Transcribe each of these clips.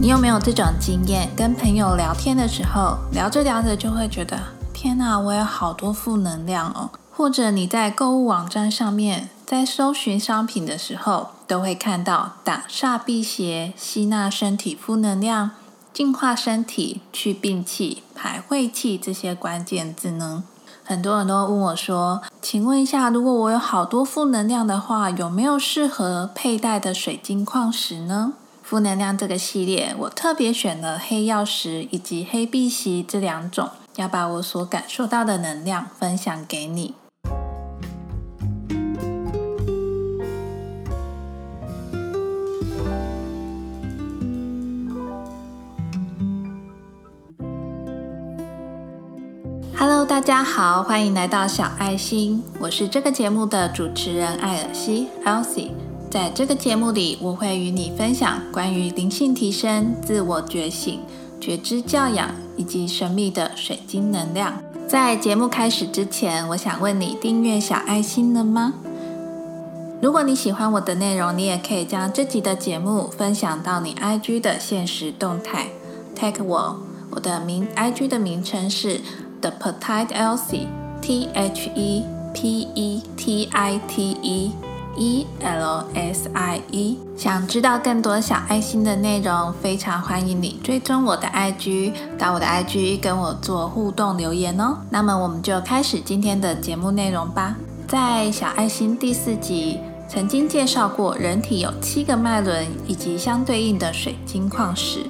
你有没有这种经验？跟朋友聊天的时候，聊着聊着就会觉得，天哪，我有好多负能量哦。或者你在购物网站上面，在搜寻商品的时候，都会看到挡煞辟邪、吸纳身体负能量、净化身体、去病气、排晦气这些关键字呢？很多人都问我说：“请问一下，如果我有好多负能量的话，有没有适合佩戴的水晶矿石呢？”负能量这个系列，我特别选了黑曜石以及黑碧玺这两种，要把我所感受到的能量分享给你。Hello，大家好，欢迎来到小爱心，我是这个节目的主持人艾尔西 （Elsie）。在这个节目里，我会与你分享关于灵性提升、自我觉醒、觉知教养以及神秘的水晶能量。在节目开始之前，我想问你订阅小爱心了吗？如果你喜欢我的内容，你也可以将这集的节目分享到你 IG 的现实动态，tag 我。我的名 IG 的名称是 The Petite Elsie，T H E P E T I T E。E L S I E，想知道更多小爱心的内容，非常欢迎你追踪我的 IG，到我的 IG 跟我做互动留言哦。那么我们就开始今天的节目内容吧。在小爱心第四集曾经介绍过，人体有七个脉轮以及相对应的水晶矿石，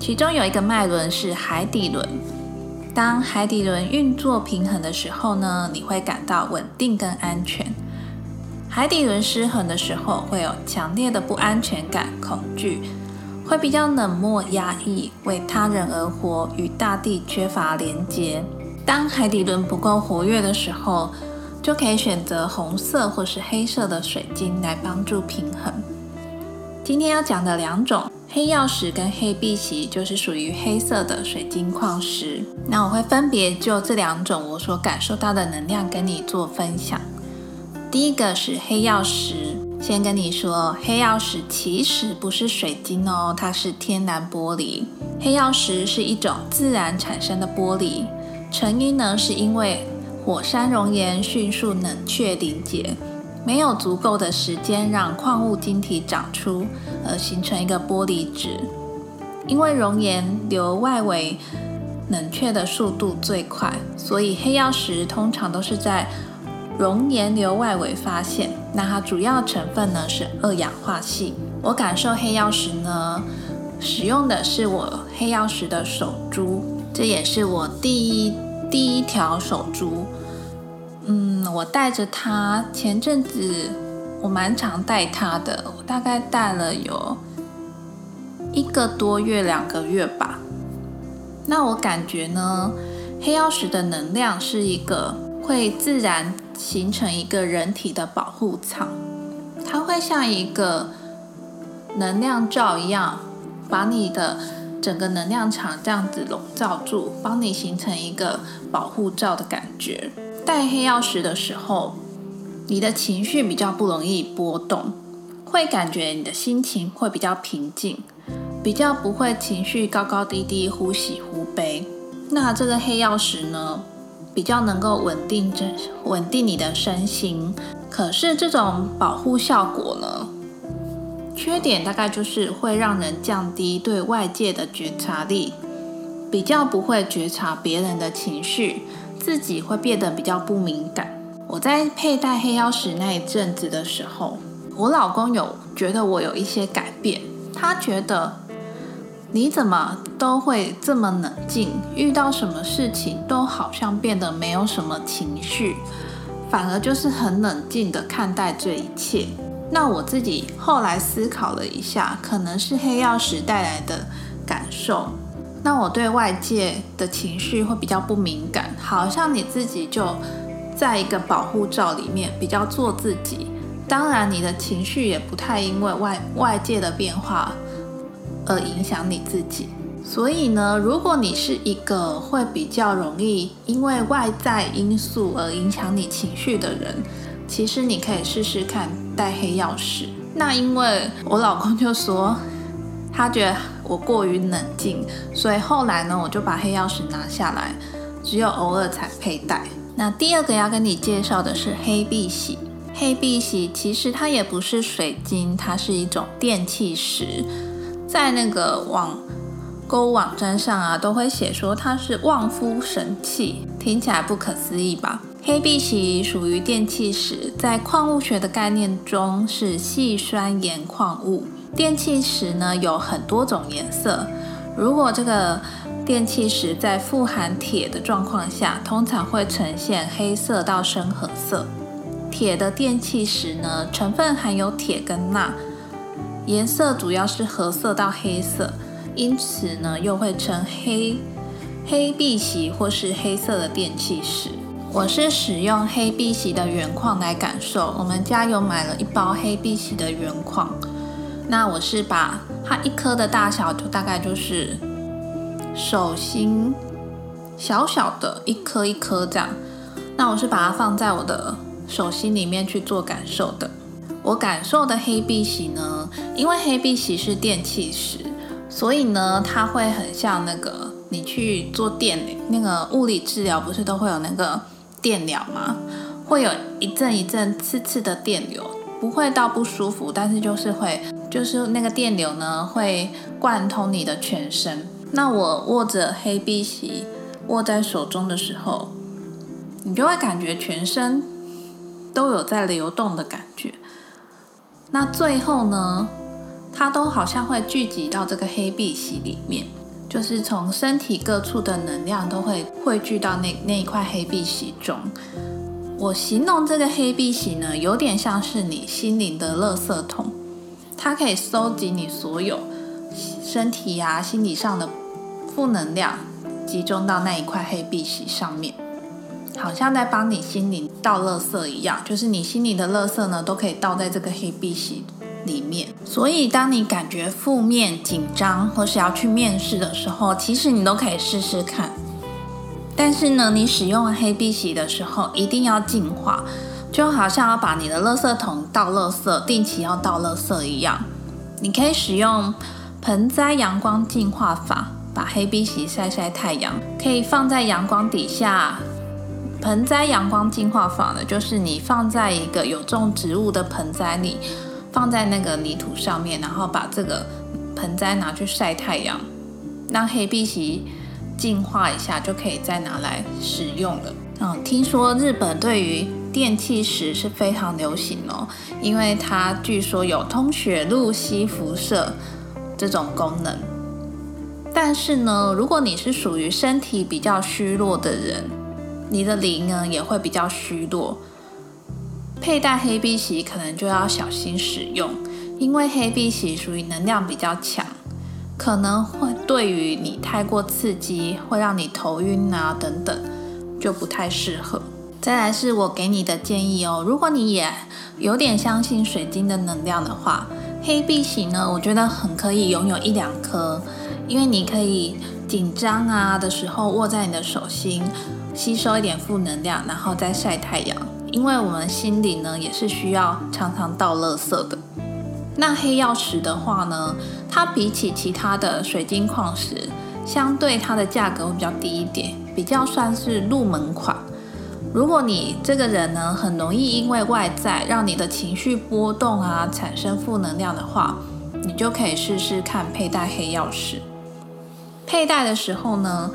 其中有一个脉轮是海底轮。当海底轮运作平衡的时候呢，你会感到稳定跟安全。海底轮失衡的时候，会有强烈的不安全感、恐惧，会比较冷漠、压抑，为他人而活，与大地缺乏连接。当海底轮不够活跃的时候，就可以选择红色或是黑色的水晶来帮助平衡。今天要讲的两种黑曜石跟黑碧玺，就是属于黑色的水晶矿石。那我会分别就这两种我所感受到的能量跟你做分享。第一个是黑曜石，先跟你说，黑曜石其实不是水晶哦，它是天然玻璃。黑曜石是一种自然产生的玻璃，成因呢是因为火山熔岩迅速冷却凝结，没有足够的时间让矿物晶体长出，而形成一个玻璃质。因为熔岩流外围冷却的速度最快，所以黑曜石通常都是在熔岩流外围发现，那它主要成分呢是二氧化锡。我感受黑曜石呢，使用的是我黑曜石的手珠，这也是我第一第一条手珠。嗯，我带着它，前阵子我蛮常戴它的，我大概戴了有一个多月、两个月吧。那我感觉呢，黑曜石的能量是一个会自然。形成一个人体的保护舱，它会像一个能量罩一样，把你的整个能量场这样子笼罩住，帮你形成一个保护罩的感觉。戴黑曜石的时候，你的情绪比较不容易波动，会感觉你的心情会比较平静，比较不会情绪高高低低、忽喜忽悲。那这个黑曜石呢？比较能够稳定这稳定你的身心，可是这种保护效果呢，缺点大概就是会让人降低对外界的觉察力，比较不会觉察别人的情绪，自己会变得比较不敏感。我在佩戴黑曜石那一阵子的时候，我老公有觉得我有一些改变，他觉得。你怎么都会这么冷静？遇到什么事情都好像变得没有什么情绪，反而就是很冷静的看待这一切。那我自己后来思考了一下，可能是黑曜石带来的感受。那我对外界的情绪会比较不敏感，好像你自己就在一个保护罩里面，比较做自己。当然，你的情绪也不太因为外外界的变化。而影响你自己，所以呢，如果你是一个会比较容易因为外在因素而影响你情绪的人，其实你可以试试看戴黑曜石。那因为我老公就说，他觉得我过于冷静，所以后来呢，我就把黑曜石拿下来，只有偶尔才佩戴。那第二个要跟你介绍的是黑碧玺。黑碧玺其实它也不是水晶，它是一种电气石，在那个网购物网站上啊，都会写说它是旺夫神器，听起来不可思议吧？黑碧玺属于电气石，在矿物学的概念中是细酸盐矿物。电气石呢有很多种颜色，如果这个电气石在富含铁的状况下，通常会呈现黑色到深褐色。铁的电气石呢，成分含有铁跟钠，颜色主要是褐色到黑色，因此呢，又会称黑黑碧玺或是黑色的电气石。我是使用黑碧玺的原矿来感受，我们家有买了一包黑碧玺的原矿，那我是把它一颗的大小就大概就是手心小小的一颗一颗这样，那我是把它放在我的。手心里面去做感受的，我感受的黑碧玺呢，因为黑碧玺是电气石，所以呢，它会很像那个你去做电那个物理治疗，不是都会有那个电疗吗？会有一阵一阵刺刺的电流，不会到不舒服，但是就是会，就是那个电流呢会贯通你的全身。那我握着黑碧玺握在手中的时候，你就会感觉全身。都有在流动的感觉，那最后呢，它都好像会聚集到这个黑碧玺里面，就是从身体各处的能量都会汇聚到那那一块黑碧玺中。我形容这个黑碧玺呢，有点像是你心灵的垃圾桶，它可以收集你所有身体呀、心理上的负能量，集中到那一块黑碧玺上面。好像在帮你心灵倒垃圾一样，就是你心里的垃圾呢，都可以倒在这个黑碧玺里面。所以，当你感觉负面、紧张，或是要去面试的时候，其实你都可以试试看。但是呢，你使用黑碧玺的时候，一定要净化，就好像要把你的垃圾桶倒垃圾，定期要倒垃圾一样。你可以使用盆栽阳光净化法，把黑碧玺晒晒太阳，可以放在阳光底下。盆栽阳光净化法呢，就是你放在一个有种植物的盆栽里，放在那个泥土上面，然后把这个盆栽拿去晒太阳，让黑碧玺净化一下，就可以再拿来使用了。嗯，听说日本对于电气石是非常流行哦，因为它据说有通血路、吸辐射这种功能。但是呢，如果你是属于身体比较虚弱的人，你的灵呢也会比较虚弱，佩戴黑碧玺可能就要小心使用，因为黑碧玺属于能量比较强，可能会对于你太过刺激，会让你头晕啊等等，就不太适合。再来是我给你的建议哦，如果你也有点相信水晶的能量的话，黑碧玺呢，我觉得很可以拥有一两颗，因为你可以紧张啊的时候握在你的手心。吸收一点负能量，然后再晒太阳。因为我们心里呢也是需要常常倒垃圾的。那黑曜石的话呢，它比起其他的水晶矿石，相对它的价格会比较低一点，比较算是入门款。如果你这个人呢很容易因为外在让你的情绪波动啊，产生负能量的话，你就可以试试看佩戴黑曜石。佩戴的时候呢。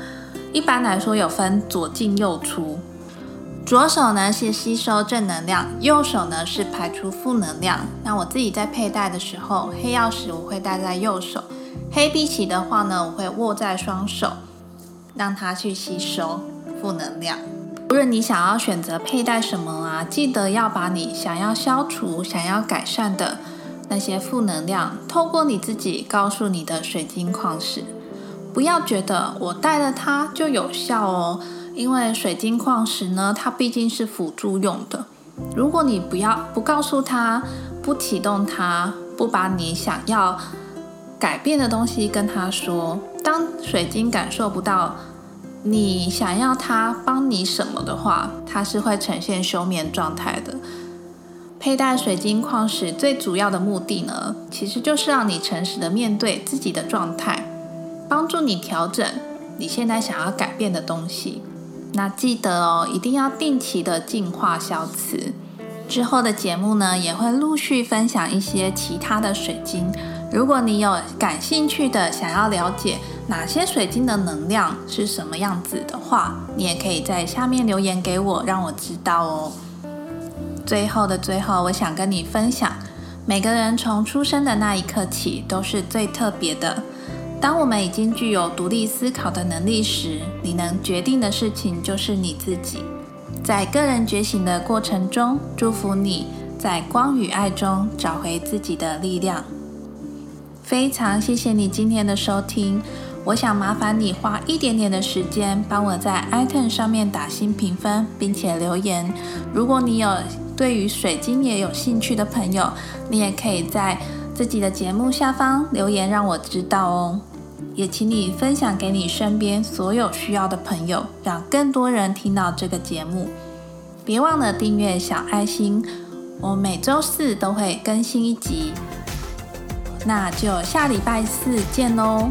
一般来说有分左进右出，左手呢是吸收正能量，右手呢是排出负能量。那我自己在佩戴的时候，黑曜石我会戴在右手，黑碧玺的话呢，我会握在双手，让它去吸收负能量。无论你想要选择佩戴什么啊，记得要把你想要消除、想要改善的那些负能量，透过你自己告诉你的水晶矿石。不要觉得我带了它就有效哦，因为水晶矿石呢，它毕竟是辅助用的。如果你不要不告诉他，不启动它，不把你想要改变的东西跟他说，当水晶感受不到你想要它帮你什么的话，它是会呈现休眠状态的。佩戴水晶矿石最主要的目的呢，其实就是让你诚实的面对自己的状态，帮助你调整你现在想要改变的东西。那记得哦，一定要定期的净化消磁。之后的节目呢，也会陆续分享一些其他的水晶。如果你有感兴趣的，想要了解哪些水晶的能量是什么样子的话，你也可以在下面留言给我，让我知道哦。最后的最后，我想跟你分享，每个人从出生的那一刻起都是最特别的。当我们已经具有独立思考的能力时，你能决定的事情就是你自己。在个人觉醒的过程中，祝福你在光与爱中找回自己的力量。非常谢谢你今天的收听。我想麻烦你花一点点的时间，帮我在 iTunes 上面打新评分，并且留言。如果你有对于水晶也有兴趣的朋友，你也可以在自己的节目下方留言，让我知道哦。也请你分享给你身边所有需要的朋友，让更多人听到这个节目。别忘了订阅小爱心，我每周四都会更新一集。那就下礼拜四见喽。